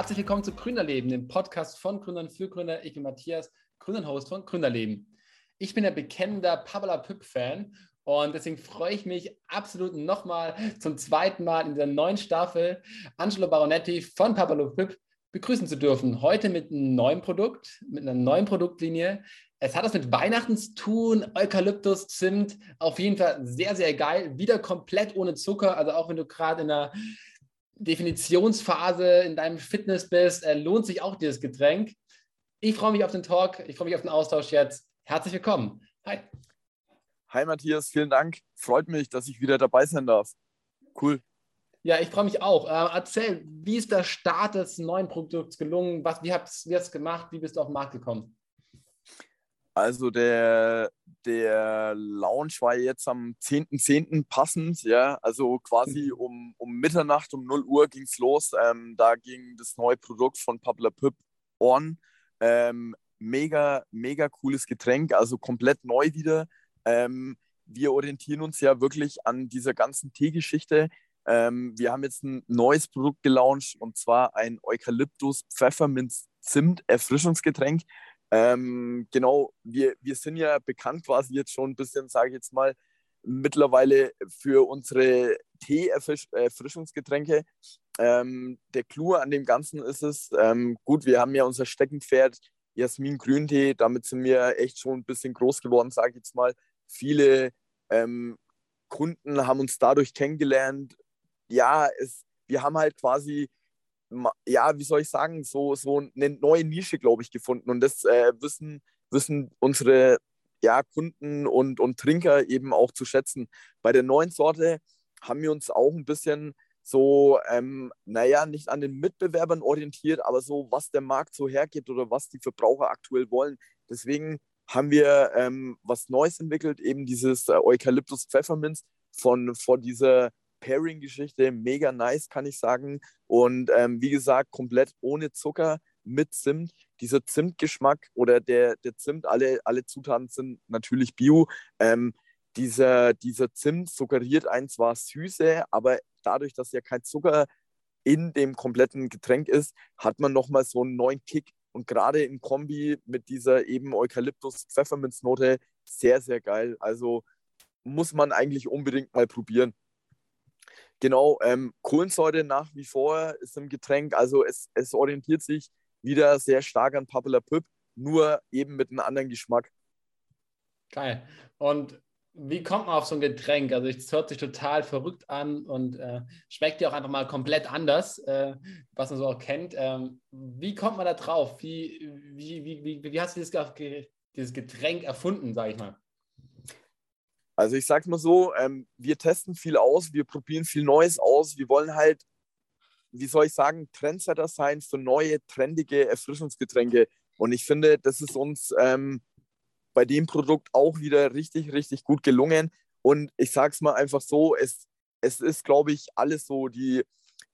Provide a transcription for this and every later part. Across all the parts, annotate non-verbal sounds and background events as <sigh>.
Herzlich willkommen zu Gründerleben, dem Podcast von Gründern für Gründer. Ich bin Matthias, Gründer und Host von Gründerleben. Ich bin ein bekennender Pabla Püpp-Fan und deswegen freue ich mich absolut nochmal zum zweiten Mal in dieser neuen Staffel Angelo Baronetti von Pablo Püpp begrüßen zu dürfen. Heute mit einem neuen Produkt, mit einer neuen Produktlinie. Es hat was mit Weihnachten zu tun, Eukalyptus, Zimt, auf jeden Fall sehr, sehr geil. Wieder komplett ohne Zucker, also auch wenn du gerade in einer Definitionsphase in deinem Fitness bist, äh, lohnt sich auch dieses Getränk. Ich freue mich auf den Talk, ich freue mich auf den Austausch jetzt. Herzlich willkommen. Hi. Hi Matthias, vielen Dank. Freut mich, dass ich wieder dabei sein darf. Cool. Ja, ich freue mich auch. Äh, erzähl, wie ist der Start des neuen Produkts gelungen? Was, wie hast du es gemacht? Wie bist du auf den Markt gekommen? Also der, der Launch war jetzt am 10.10. .10. passend, ja. Also quasi mhm. um, um Mitternacht, um 0 Uhr ging es los. Ähm, da ging das neue Produkt von Pabla Pip on. Ähm, mega, mega cooles Getränk, also komplett neu wieder. Ähm, wir orientieren uns ja wirklich an dieser ganzen Teegeschichte. Ähm, wir haben jetzt ein neues Produkt gelauncht und zwar ein Eukalyptus Pfefferminz Zimt Erfrischungsgetränk. Ähm, genau, wir, wir sind ja bekannt quasi jetzt schon ein bisschen, sage ich jetzt mal, mittlerweile für unsere Tee-Erfrischungsgetränke. Ähm, der Clou an dem Ganzen ist es, ähm, gut, wir haben ja unser Steckenpferd Jasmin Grüntee, damit sind wir echt schon ein bisschen groß geworden, sage ich jetzt mal. Viele ähm, Kunden haben uns dadurch kennengelernt. Ja, es, wir haben halt quasi ja, wie soll ich sagen, so, so eine neue Nische, glaube ich, gefunden. Und das äh, wissen, wissen unsere ja, Kunden und, und Trinker eben auch zu schätzen. Bei der neuen Sorte haben wir uns auch ein bisschen so, ähm, naja, nicht an den Mitbewerbern orientiert, aber so, was der Markt so hergibt oder was die Verbraucher aktuell wollen. Deswegen haben wir ähm, was Neues entwickelt, eben dieses äh, Eukalyptus Pfefferminz von, von dieser Pairing-Geschichte, mega nice, kann ich sagen. Und ähm, wie gesagt, komplett ohne Zucker, mit Zimt. Dieser Zimtgeschmack oder der, der Zimt, alle, alle Zutaten sind natürlich bio. Ähm, dieser, dieser Zimt suggeriert ein zwar Süße, aber dadurch, dass ja kein Zucker in dem kompletten Getränk ist, hat man nochmal so einen neuen Kick. Und gerade in Kombi mit dieser eben Eukalyptus-Pfefferminznote sehr, sehr geil. Also muss man eigentlich unbedingt mal probieren. Genau, ähm, Kohlensäure nach wie vor ist im Getränk. Also es, es orientiert sich wieder sehr stark an Papilla Pip, nur eben mit einem anderen Geschmack. Geil. Und wie kommt man auf so ein Getränk? Also es hört sich total verrückt an und äh, schmeckt ja auch einfach mal komplett anders, äh, was man so auch kennt. Ähm, wie kommt man da drauf? Wie, wie, wie, wie, wie hast du dieses, dieses Getränk erfunden, sage ich mal? Also ich sag's mal so, ähm, wir testen viel aus, wir probieren viel Neues aus. Wir wollen halt, wie soll ich sagen, Trendsetter sein für neue, trendige Erfrischungsgetränke. Und ich finde, das ist uns ähm, bei dem Produkt auch wieder richtig, richtig gut gelungen. Und ich sag's mal einfach so, es, es ist, glaube ich, alles so die,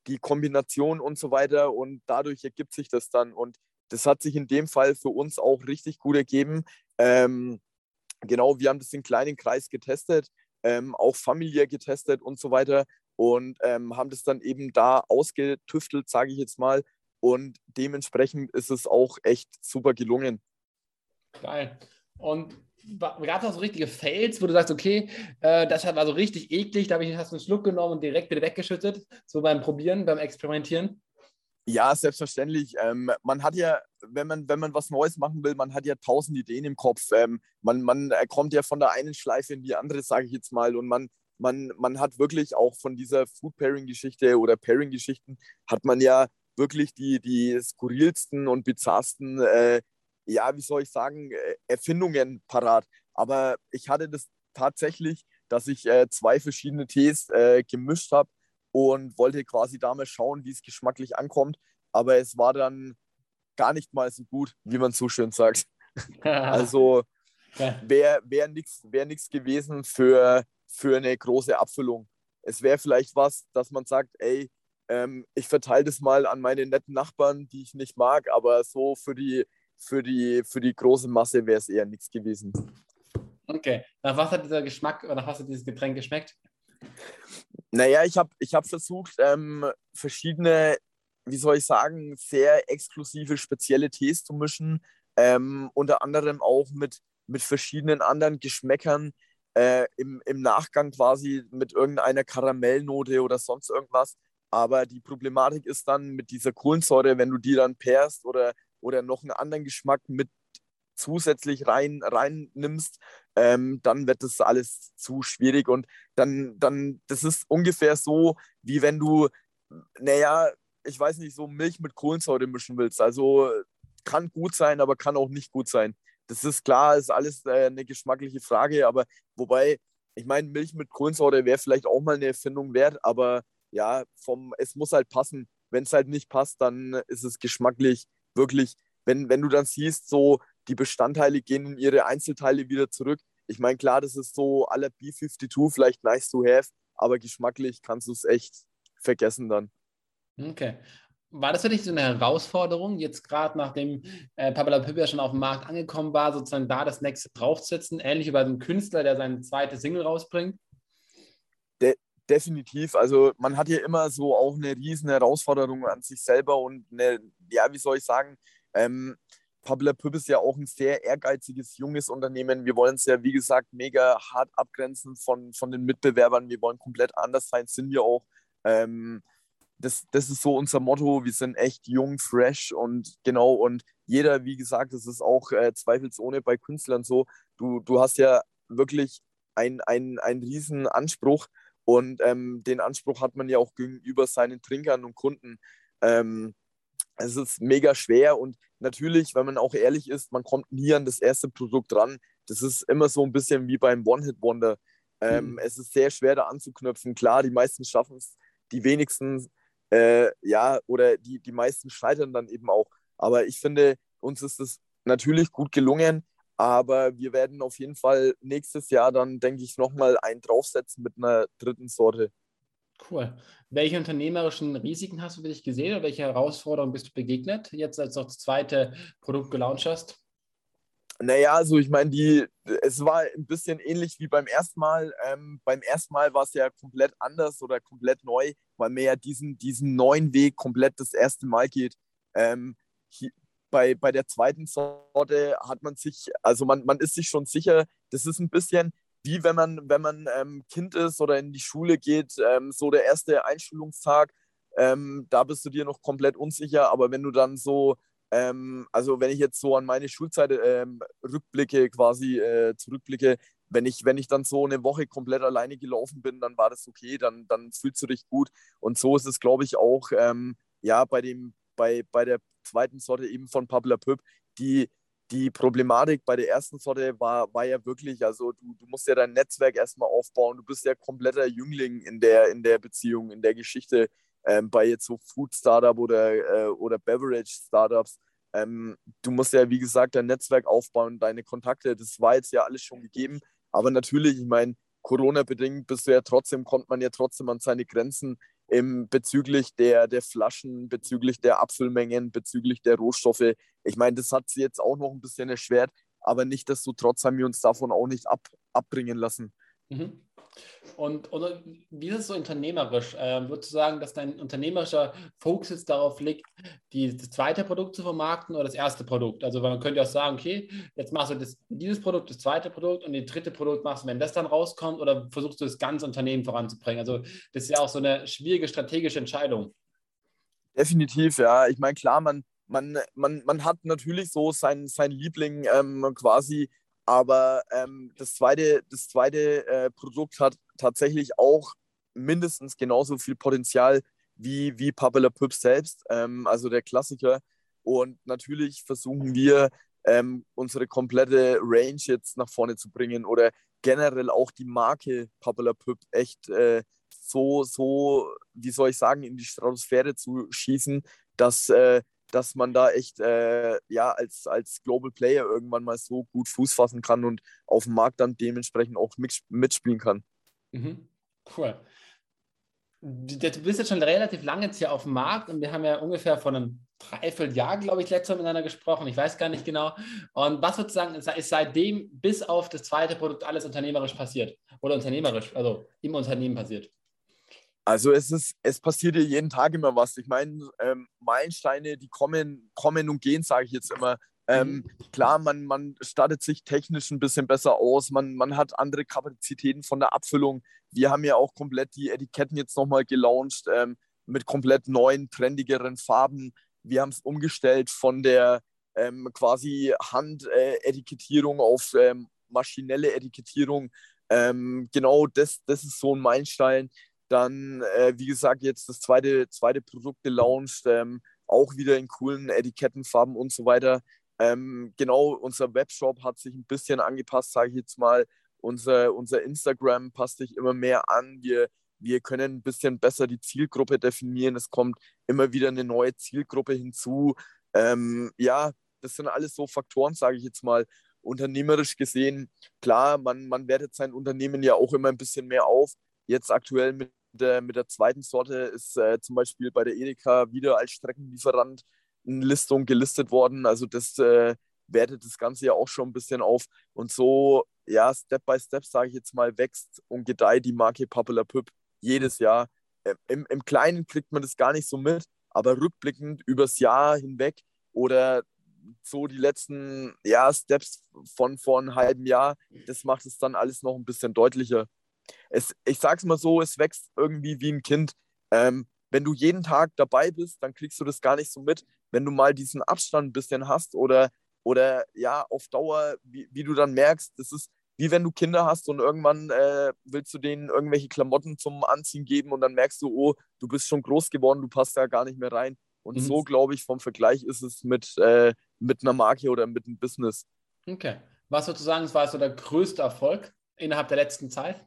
die Kombination und so weiter. Und dadurch ergibt sich das dann. Und das hat sich in dem Fall für uns auch richtig gut ergeben. Ähm, genau, wir haben das in kleinen Kreis getestet, ähm, auch familiär getestet und so weiter und ähm, haben das dann eben da ausgetüftelt, sage ich jetzt mal. Und dementsprechend ist es auch echt super gelungen. Geil. Und gab es auch so richtige Fails, wo du sagst, okay, äh, das war so richtig eklig, da habe ich hast einen Schluck genommen und direkt wieder weggeschüttet, so beim Probieren, beim Experimentieren? Ja, selbstverständlich. Ähm, man hat ja, wenn man, wenn man was Neues machen will, man hat ja tausend Ideen im Kopf. Ähm, man, man kommt ja von der einen Schleife in die andere, sage ich jetzt mal. Und man, man, man hat wirklich auch von dieser Food-Pairing-Geschichte oder Pairing-Geschichten, hat man ja wirklich die, die skurrilsten und bizarrsten, äh, ja, wie soll ich sagen, äh, Erfindungen parat. Aber ich hatte das tatsächlich, dass ich äh, zwei verschiedene Tees äh, gemischt habe und wollte quasi damals schauen, wie es geschmacklich ankommt. Aber es war dann gar nicht mal so gut, wie man so schön sagt. <laughs> also wäre wär nichts wär gewesen für, für eine große Abfüllung. Es wäre vielleicht was, dass man sagt, ey, ähm, ich verteile das mal an meine netten Nachbarn, die ich nicht mag, aber so für die, für die, für die große Masse wäre es eher nichts gewesen. Okay, nach was hat dieser Geschmack oder nach was hat dieses Getränk geschmeckt? Naja, ich habe ich hab versucht, ähm, verschiedene wie soll ich sagen, sehr exklusive, spezielle Tees zu mischen. Ähm, unter anderem auch mit, mit verschiedenen anderen Geschmäckern äh, im, im Nachgang quasi mit irgendeiner Karamellnote oder sonst irgendwas. Aber die Problematik ist dann mit dieser Kohlensäure, wenn du die dann pairst oder, oder noch einen anderen Geschmack mit zusätzlich rein, rein nimmst, ähm, dann wird das alles zu schwierig. Und dann, dann, das ist ungefähr so, wie wenn du, naja, ich weiß nicht, so Milch mit Kohlensäure mischen willst. Also kann gut sein, aber kann auch nicht gut sein. Das ist klar, ist alles äh, eine geschmackliche Frage, aber wobei, ich meine, Milch mit Kohlensäure wäre vielleicht auch mal eine Erfindung wert, aber ja, vom, es muss halt passen. Wenn es halt nicht passt, dann ist es geschmacklich wirklich, wenn, wenn du dann siehst, so die Bestandteile gehen in ihre Einzelteile wieder zurück. Ich meine, klar, das ist so aller B52 vielleicht nice to have, aber geschmacklich kannst du es echt vergessen dann. Okay. War das für dich so eine Herausforderung, jetzt gerade nachdem äh, Pabla Pippa schon auf dem Markt angekommen war, sozusagen da das nächste draufzusetzen, ähnlich wie bei einem Künstler, der seine zweite Single rausbringt? De definitiv. Also man hat ja immer so auch eine riesen Herausforderung an sich selber und eine, ja, wie soll ich sagen, ähm, Pabla Püpp ist ja auch ein sehr ehrgeiziges, junges Unternehmen. Wir wollen es ja, wie gesagt, mega hart abgrenzen von, von den Mitbewerbern. Wir wollen komplett anders sein, sind wir auch. Ähm, das, das ist so unser Motto. Wir sind echt jung, fresh und genau. Und jeder, wie gesagt, das ist auch äh, zweifelsohne bei Künstlern so. Du, du hast ja wirklich einen ein riesen Anspruch und ähm, den Anspruch hat man ja auch gegenüber seinen Trinkern und Kunden. Ähm, es ist mega schwer und natürlich, wenn man auch ehrlich ist, man kommt nie an das erste Produkt ran. Das ist immer so ein bisschen wie beim One-Hit-Wonder. Ähm, mhm. Es ist sehr schwer da anzuknüpfen. Klar, die meisten schaffen es, die wenigsten, äh, ja, oder die, die meisten scheitern dann eben auch. Aber ich finde, uns ist es natürlich gut gelungen, aber wir werden auf jeden Fall nächstes Jahr dann, denke ich, nochmal einen draufsetzen mit einer dritten Sorte. Cool. Welche unternehmerischen Risiken hast du für dich gesehen oder welche Herausforderungen bist du begegnet, jetzt als du das zweite Produkt gelauncht hast? Naja, also ich meine, die, es war ein bisschen ähnlich wie beim ersten Mal. Ähm, beim ersten Mal war es ja komplett anders oder komplett neu, weil man ja diesen, diesen neuen Weg komplett das erste Mal geht. Ähm, hier, bei, bei der zweiten Sorte hat man sich, also man, man ist sich schon sicher, das ist ein bisschen, wie wenn man, wenn man ähm, Kind ist oder in die Schule geht, ähm, so der erste Einschulungstag, ähm, da bist du dir noch komplett unsicher, aber wenn du dann so, ähm, also wenn ich jetzt so an meine Schulzeit ähm, rückblicke, quasi äh, zurückblicke, wenn ich, wenn ich dann so eine Woche komplett alleine gelaufen bin, dann war das okay, dann, dann fühlst du dich gut. Und so ist es, glaube ich, auch ähm, ja, bei, dem, bei, bei der zweiten Sorte eben von Pabla Püpp, die die Problematik bei der ersten Sorte war, war ja wirklich, also du, du musst ja dein Netzwerk erstmal aufbauen. Du bist ja kompletter Jüngling in der, in der Beziehung, in der Geschichte ähm, bei jetzt so Food-Startup oder, äh, oder Beverage-Startups. Ähm, du musst ja, wie gesagt, dein Netzwerk aufbauen, deine Kontakte. Das war jetzt ja alles schon gegeben. Aber natürlich, ich meine, Corona-bedingt bist du ja trotzdem, kommt man ja trotzdem an seine Grenzen im, bezüglich der, der Flaschen, bezüglich der Abfüllmengen, bezüglich der Rohstoffe. Ich meine, das hat sie jetzt auch noch ein bisschen erschwert, aber nicht desto trotz haben wir uns davon auch nicht ab, abbringen lassen. Mhm. Und oder wie ist es so unternehmerisch? Ähm, würdest du sagen, dass dein unternehmerischer Fokus jetzt darauf liegt, die, das zweite Produkt zu vermarkten oder das erste Produkt? Also man könnte auch sagen, okay, jetzt machst du das, dieses Produkt, das zweite Produkt und das dritte Produkt machst du, wenn das dann rauskommt, oder versuchst du das ganze Unternehmen voranzubringen? Also das ist ja auch so eine schwierige strategische Entscheidung. Definitiv, ja. Ich meine, klar, man, man, man, man hat natürlich so sein, sein Liebling ähm, quasi aber ähm, das zweite, das zweite äh, Produkt hat tatsächlich auch mindestens genauso viel Potenzial wie, wie Papilla Pip selbst, ähm, also der Klassiker. Und natürlich versuchen wir, ähm, unsere komplette Range jetzt nach vorne zu bringen oder generell auch die Marke Papilla Pip echt äh, so, so, wie soll ich sagen, in die Stratosphäre zu schießen, dass äh, dass man da echt äh, ja, als, als Global Player irgendwann mal so gut Fuß fassen kann und auf dem Markt dann dementsprechend auch mitspielen kann. Mhm. Cool. Du bist jetzt schon relativ lange jetzt hier auf dem Markt und wir haben ja ungefähr vor einem Dreivierteljahr, glaube ich, letztes Mal miteinander gesprochen. Ich weiß gar nicht genau. Und was sozusagen ist seitdem bis auf das zweite Produkt alles unternehmerisch passiert? Oder unternehmerisch, also im Unternehmen passiert? Also es ist, es passiert ja jeden Tag immer was. Ich meine, ähm, Meilensteine, die kommen, kommen und gehen, sage ich jetzt immer. Ähm, mhm. klar, man, man startet sich technisch ein bisschen besser aus, man, man hat andere Kapazitäten von der Abfüllung. Wir haben ja auch komplett die Etiketten jetzt nochmal gelauncht ähm, mit komplett neuen, trendigeren Farben. Wir haben es umgestellt von der ähm, quasi Handetikettierung äh, auf ähm, maschinelle Etikettierung. Ähm, genau das, das ist so ein Meilenstein. Dann, äh, wie gesagt, jetzt das zweite, zweite Produkt gelauncht, ähm, auch wieder in coolen Etikettenfarben und so weiter. Ähm, genau, unser Webshop hat sich ein bisschen angepasst, sage ich jetzt mal. Unser, unser Instagram passt sich immer mehr an. Wir, wir können ein bisschen besser die Zielgruppe definieren. Es kommt immer wieder eine neue Zielgruppe hinzu. Ähm, ja, das sind alles so Faktoren, sage ich jetzt mal. Unternehmerisch gesehen, klar, man, man wertet sein Unternehmen ja auch immer ein bisschen mehr auf. Jetzt aktuell mit der, mit der zweiten Sorte ist äh, zum Beispiel bei der Edeka wieder als Streckenlieferant eine Listung gelistet worden. Also das äh, wertet das Ganze ja auch schon ein bisschen auf. Und so, ja, Step by Step, sage ich jetzt mal, wächst und gedeiht die Marke Popular Pip jedes Jahr. Äh, Im, Im Kleinen kriegt man das gar nicht so mit, aber rückblickend übers Jahr hinweg oder so die letzten ja, Steps von vor einem halben Jahr, das macht es dann alles noch ein bisschen deutlicher. Es, ich sage es mal so, es wächst irgendwie wie ein Kind. Ähm, wenn du jeden Tag dabei bist, dann kriegst du das gar nicht so mit. Wenn du mal diesen Abstand ein bisschen hast oder, oder ja, auf Dauer, wie, wie du dann merkst, das ist wie wenn du Kinder hast und irgendwann äh, willst du denen irgendwelche Klamotten zum Anziehen geben und dann merkst du, oh, du bist schon groß geworden, du passt da gar nicht mehr rein. Und mhm. so, glaube ich, vom Vergleich ist es mit, äh, mit einer Marke oder mit einem Business. Okay. Was würdest du sagen, war so der größte Erfolg innerhalb der letzten Zeit?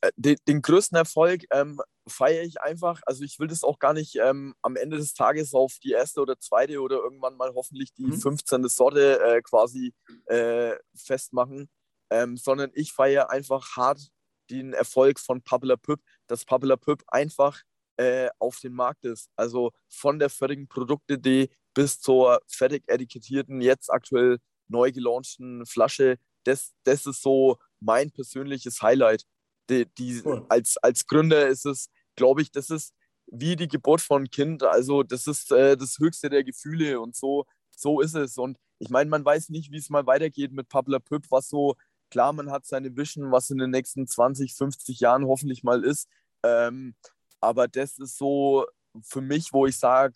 Äh, den, den, größten Erfolg ähm, feiere ich einfach. Also ich will das auch gar nicht ähm, am Ende des Tages auf die erste oder zweite oder irgendwann mal hoffentlich die mhm. 15. Sorte äh, quasi äh, festmachen, ähm, sondern ich feiere einfach hart den Erfolg von Popular Pip, dass Popular Pip einfach äh, auf dem Markt ist. Also von der fertigen Produktidee bis zur fertig etikettierten, jetzt aktuell neu gelaunchten Flasche. Das, das ist so mein persönliches Highlight. Die, die cool. als, als Gründer ist es, glaube ich, das ist wie die Geburt von Kind. Also das ist äh, das höchste der Gefühle und so, so ist es. Und ich meine, man weiß nicht, wie es mal weitergeht mit Pabla Püpp, was so, klar, man hat seine Vision, was in den nächsten 20, 50 Jahren hoffentlich mal ist. Ähm, aber das ist so für mich, wo ich sage,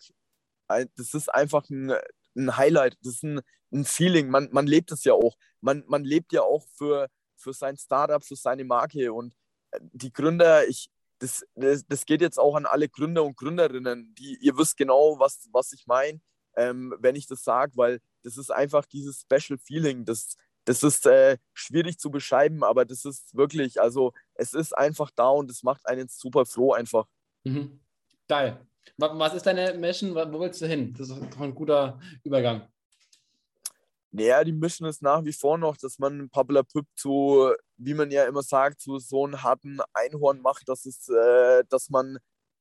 das ist einfach ein, ein Highlight, das ist ein, ein Feeling. Man, man lebt es ja auch. Man, man lebt ja auch für, für sein Startup, für seine Marke. Und die Gründer, ich, das, das, das geht jetzt auch an alle Gründer und Gründerinnen, die ihr wisst genau, was, was ich meine, ähm, wenn ich das sage, weil das ist einfach dieses Special Feeling. Das, das ist äh, schwierig zu beschreiben, aber das ist wirklich, also es ist einfach da und es macht einen super froh einfach. Mhm. Geil. Was ist deine Mission? Wo willst du hin? Das ist doch ein guter Übergang. Naja, die Mission ist nach wie vor noch, dass man Pabla Püpp zu, wie man ja immer sagt, zu so einem harten Einhorn macht, dass, es, äh, dass man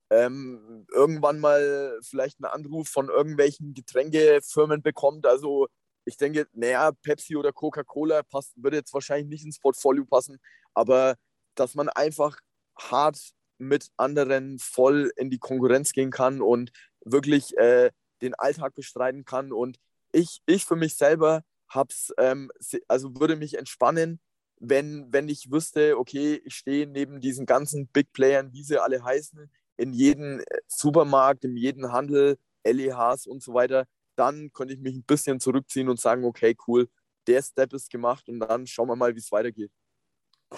ähm, irgendwann mal vielleicht einen Anruf von irgendwelchen Getränkefirmen bekommt. Also ich denke, naja, Pepsi oder Coca-Cola passt, würde jetzt wahrscheinlich nicht ins Portfolio passen, aber dass man einfach hart mit anderen voll in die Konkurrenz gehen kann und wirklich äh, den Alltag bestreiten kann. Und ich, ich für mich selber hab's, ähm, also würde mich entspannen, wenn, wenn ich wüsste, okay, ich stehe neben diesen ganzen Big Playern, wie sie alle heißen, in jedem äh, Supermarkt, in jedem Handel, LEHs und so weiter, dann könnte ich mich ein bisschen zurückziehen und sagen, okay, cool, der Step ist gemacht und dann schauen wir mal, wie es weitergeht.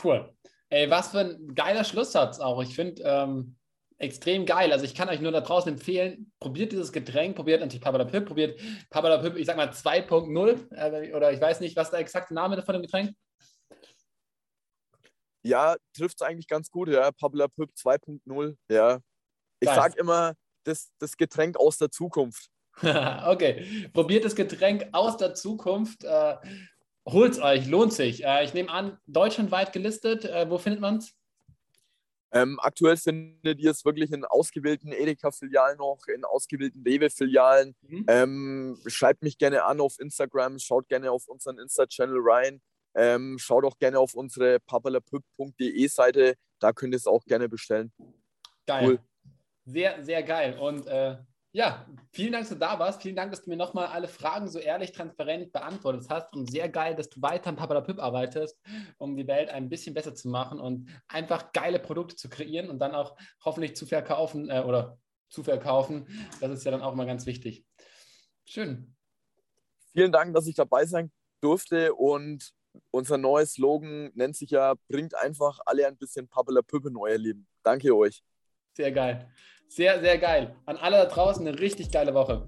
Cool. Ey, was für ein geiler Schlusssatz auch. Ich finde ähm, extrem geil. Also ich kann euch nur da draußen empfehlen, probiert dieses Getränk, probiert natürlich Papa Pip, probiert Papa Pip, ich sag mal 2.0 äh, oder ich weiß nicht, was der exakte Name von dem Getränk ja, trifft es eigentlich ganz gut, ja. Pabla Pip 2.0, ja. Ich sag immer, das, das Getränk aus der Zukunft. <laughs> okay, probiert das Getränk aus der Zukunft. Äh, Holt es euch, lohnt sich. Äh, ich nehme an, deutschlandweit gelistet. Äh, wo findet man es? Ähm, aktuell findet ihr es wirklich in ausgewählten Edeka-Filialen noch, in ausgewählten Rewe-Filialen. Mhm. Ähm, schreibt mich gerne an auf Instagram, schaut gerne auf unseren Insta-Channel rein. Ähm, schaut auch gerne auf unsere papalapüpp.de Seite, da könnt ihr es auch gerne bestellen. Geil. Cool. Sehr, sehr geil. Und äh, ja, vielen Dank, dass du da warst. Vielen Dank, dass du mir nochmal alle Fragen so ehrlich, transparent beantwortet hast. Und sehr geil, dass du weiter am Papalapip arbeitest, um die Welt ein bisschen besser zu machen und einfach geile Produkte zu kreieren und dann auch hoffentlich zu verkaufen äh, oder zu verkaufen. Das ist ja dann auch immer ganz wichtig. Schön. Vielen Dank, dass ich dabei sein durfte und unser neues Slogan nennt sich ja, bringt einfach alle ein bisschen Papalapip in euer Leben. Danke euch. Sehr geil. Sehr, sehr geil. An alle da draußen eine richtig geile Woche.